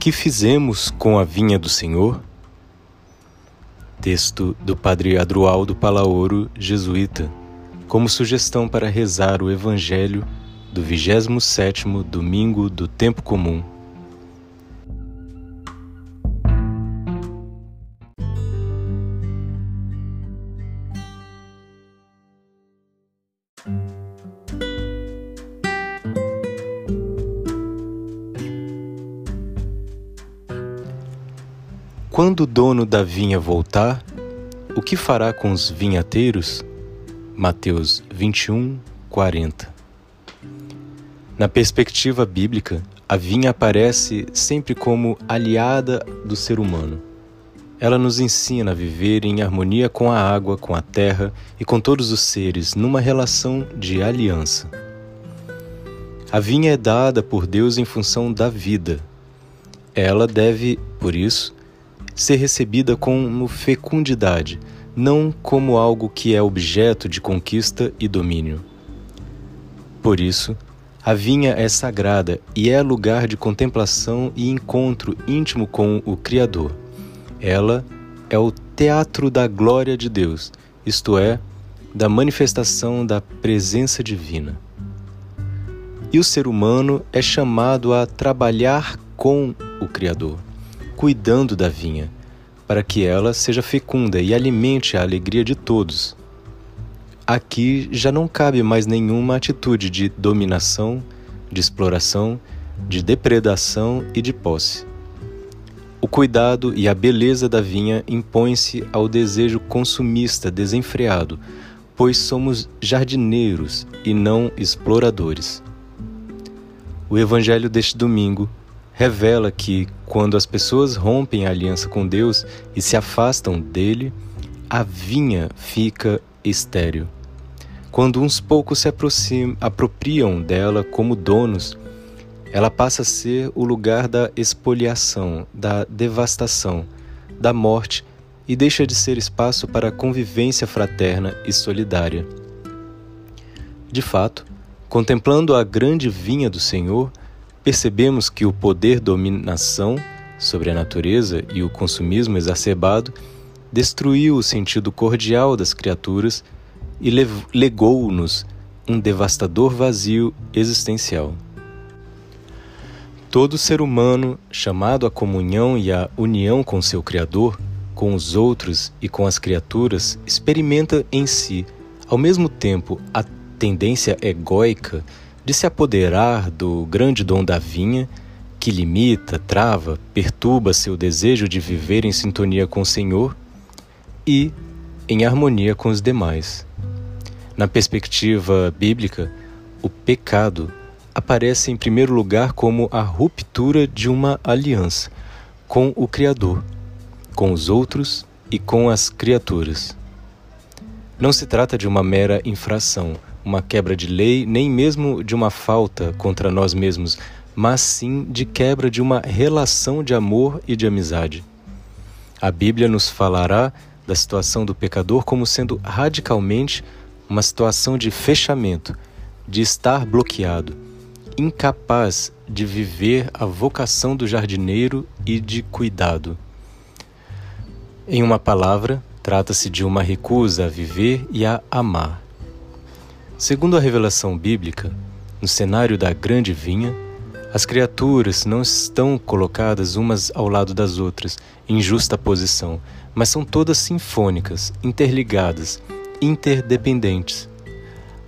Que fizemos com a vinha do Senhor? Texto do Padre Adroaldo Palaoro, jesuíta, como sugestão para rezar o Evangelho do 27º domingo do tempo comum. Quando o dono da vinha voltar, o que fará com os vinhateiros? Mateus 21, 40. Na perspectiva bíblica, a vinha aparece sempre como aliada do ser humano. Ela nos ensina a viver em harmonia com a água, com a terra e com todos os seres, numa relação de aliança. A vinha é dada por Deus em função da vida. Ela deve, por isso, ser recebida como fecundidade, não como algo que é objeto de conquista e domínio. Por isso, a vinha é sagrada e é lugar de contemplação e encontro íntimo com o Criador. Ela é o teatro da glória de Deus, isto é, da manifestação da presença divina. E o ser humano é chamado a trabalhar com o Criador cuidando da vinha, para que ela seja fecunda e alimente a alegria de todos. Aqui já não cabe mais nenhuma atitude de dominação, de exploração, de depredação e de posse. O cuidado e a beleza da vinha impõem-se ao desejo consumista desenfreado, pois somos jardineiros e não exploradores. O Evangelho deste domingo revela que, quando as pessoas rompem a aliança com Deus e se afastam dele, a vinha fica estéril. Quando uns poucos se apropriam dela como donos, ela passa a ser o lugar da expoliação, da devastação, da morte e deixa de ser espaço para a convivência fraterna e solidária. De fato, contemplando a grande vinha do Senhor, percebemos que o poder dominação sobre a natureza e o consumismo exacerbado destruiu o sentido cordial das criaturas e legou-nos um devastador vazio existencial. Todo ser humano, chamado à comunhão e à união com seu Criador, com os outros e com as criaturas, experimenta em si, ao mesmo tempo, a tendência egóica de se apoderar do grande dom da vinha, que limita, trava, perturba seu desejo de viver em sintonia com o Senhor e em harmonia com os demais. Na perspectiva bíblica, o pecado aparece em primeiro lugar como a ruptura de uma aliança com o Criador, com os outros e com as criaturas. Não se trata de uma mera infração, uma quebra de lei, nem mesmo de uma falta contra nós mesmos, mas sim de quebra de uma relação de amor e de amizade. A Bíblia nos falará da situação do pecador como sendo radicalmente uma situação de fechamento, de estar bloqueado, incapaz de viver a vocação do jardineiro e de cuidado. Em uma palavra, trata-se de uma recusa a viver e a amar. Segundo a revelação bíblica, no cenário da grande vinha, as criaturas não estão colocadas umas ao lado das outras, em justa posição, mas são todas sinfônicas, interligadas, interdependentes.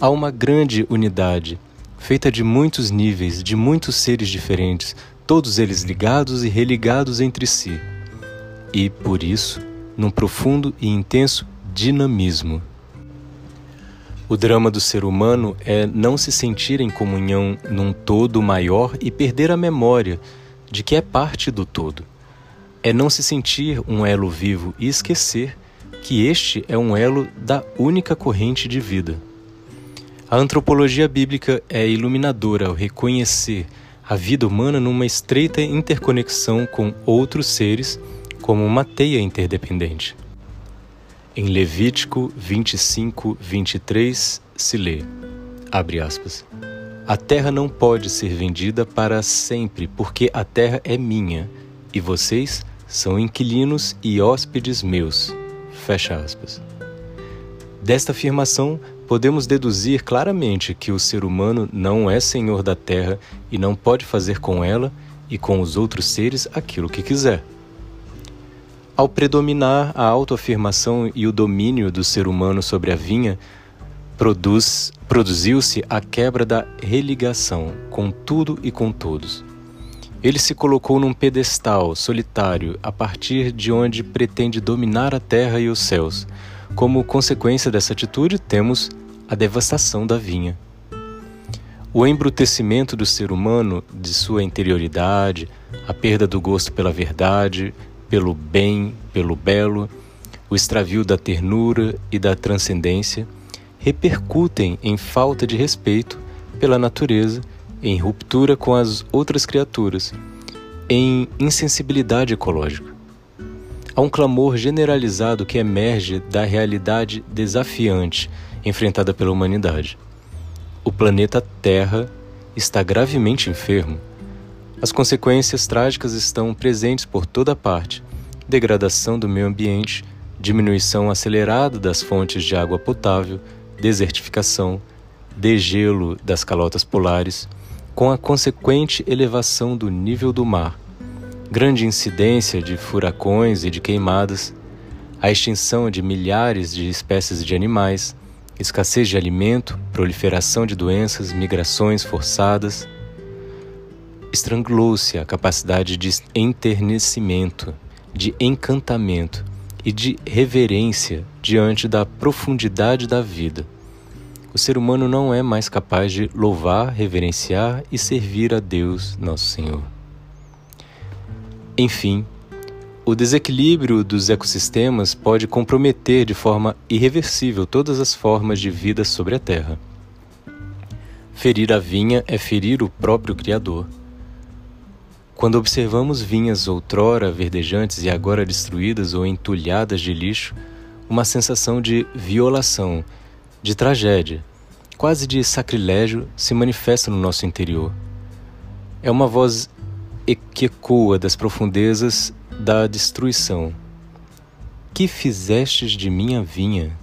Há uma grande unidade, feita de muitos níveis, de muitos seres diferentes, todos eles ligados e religados entre si. E, por isso, num profundo e intenso dinamismo. O drama do ser humano é não se sentir em comunhão num todo maior e perder a memória de que é parte do todo. É não se sentir um elo vivo e esquecer que este é um elo da única corrente de vida. A antropologia bíblica é iluminadora ao reconhecer a vida humana numa estreita interconexão com outros seres, como uma teia interdependente. Em Levítico 25, 23 se lê, abre aspas, A terra não pode ser vendida para sempre, porque a terra é minha, e vocês são inquilinos e hóspedes meus. Fecha aspas. Desta afirmação, podemos deduzir claramente que o ser humano não é senhor da terra e não pode fazer com ela e com os outros seres aquilo que quiser. Ao predominar a autoafirmação e o domínio do ser humano sobre a vinha, produz, produziu-se a quebra da religação com tudo e com todos. Ele se colocou num pedestal solitário a partir de onde pretende dominar a terra e os céus. Como consequência dessa atitude, temos a devastação da vinha. O embrutecimento do ser humano, de sua interioridade, a perda do gosto pela verdade, pelo bem, pelo belo, o extravio da ternura e da transcendência, repercutem em falta de respeito pela natureza, em ruptura com as outras criaturas, em insensibilidade ecológica. Há um clamor generalizado que emerge da realidade desafiante enfrentada pela humanidade. O planeta Terra está gravemente enfermo. As consequências trágicas estão presentes por toda parte: degradação do meio ambiente, diminuição acelerada das fontes de água potável, desertificação, degelo das calotas polares, com a consequente elevação do nível do mar, grande incidência de furacões e de queimadas, a extinção de milhares de espécies de animais, escassez de alimento, proliferação de doenças, migrações forçadas. Estrangulou-se a capacidade de enternecimento, de encantamento e de reverência diante da profundidade da vida. O ser humano não é mais capaz de louvar, reverenciar e servir a Deus, nosso Senhor. Enfim, o desequilíbrio dos ecossistemas pode comprometer de forma irreversível todas as formas de vida sobre a Terra. Ferir a vinha é ferir o próprio Criador. Quando observamos vinhas outrora verdejantes e agora destruídas ou entulhadas de lixo, uma sensação de violação, de tragédia, quase de sacrilégio se manifesta no nosso interior. É uma voz que ecoa das profundezas da destruição. Que fizestes de minha vinha?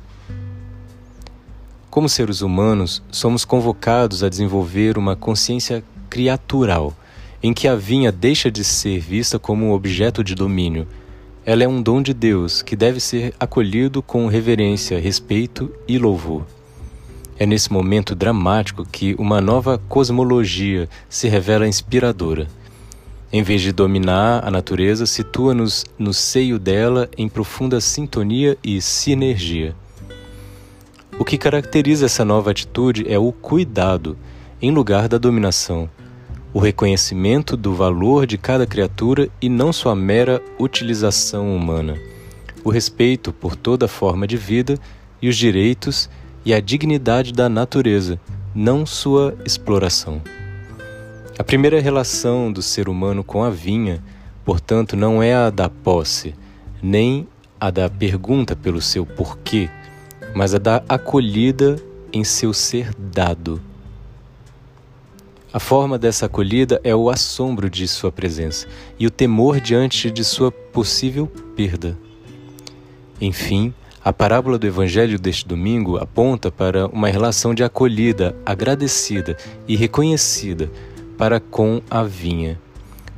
Como seres humanos, somos convocados a desenvolver uma consciência criatural, em que a vinha deixa de ser vista como um objeto de domínio. Ela é um dom de Deus que deve ser acolhido com reverência, respeito e louvor. É nesse momento dramático que uma nova cosmologia se revela inspiradora. Em vez de dominar a natureza, situa-nos no seio dela em profunda sintonia e sinergia. O que caracteriza essa nova atitude é o cuidado, em lugar da dominação, o reconhecimento do valor de cada criatura e não sua mera utilização humana, o respeito por toda forma de vida e os direitos e a dignidade da natureza, não sua exploração. A primeira relação do ser humano com a vinha, portanto, não é a da posse, nem a da pergunta pelo seu porquê, mas a da acolhida em seu ser dado. A forma dessa acolhida é o assombro de sua presença e o temor diante de sua possível perda. Enfim, a parábola do Evangelho deste domingo aponta para uma relação de acolhida, agradecida e reconhecida para com a vinha,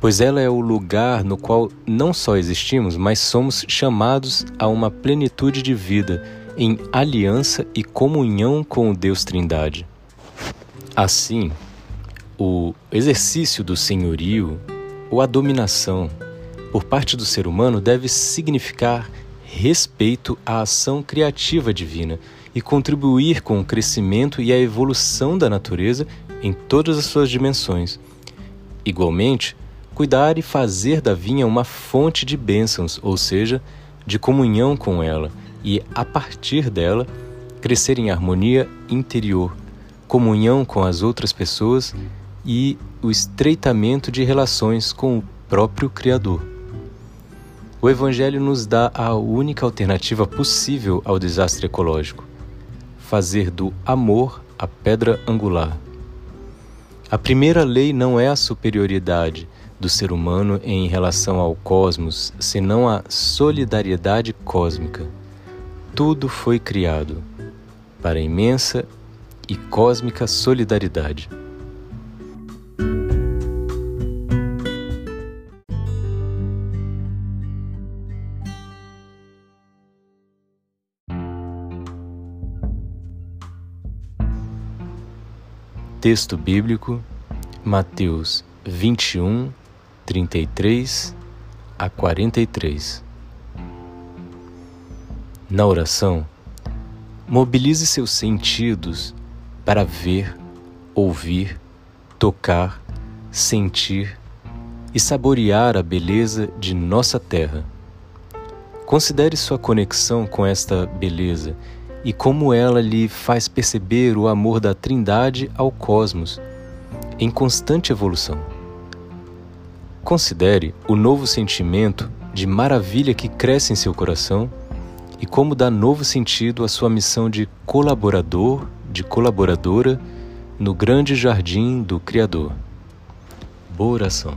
pois ela é o lugar no qual não só existimos, mas somos chamados a uma plenitude de vida em aliança e comunhão com o Deus Trindade. Assim, o exercício do senhorio ou a dominação por parte do ser humano deve significar respeito à ação criativa divina e contribuir com o crescimento e a evolução da natureza em todas as suas dimensões. Igualmente, cuidar e fazer da vinha uma fonte de bênçãos, ou seja, de comunhão com ela, e a partir dela crescer em harmonia interior, comunhão com as outras pessoas e o estreitamento de relações com o próprio Criador. O Evangelho nos dá a única alternativa possível ao desastre ecológico: fazer do amor a pedra angular. A primeira lei não é a superioridade, do ser humano em relação ao cosmos senão a solidariedade cósmica. Tudo foi criado para imensa e cósmica solidariedade. Texto bíblico, Mateus 21, 33 a 43. Na oração, mobilize seus sentidos para ver, ouvir, tocar, sentir e saborear a beleza de nossa terra. Considere sua conexão com esta beleza e como ela lhe faz perceber o amor da Trindade ao cosmos, em constante evolução. Considere o novo sentimento de maravilha que cresce em seu coração e como dá novo sentido à sua missão de colaborador, de colaboradora no grande jardim do Criador. Boa oração.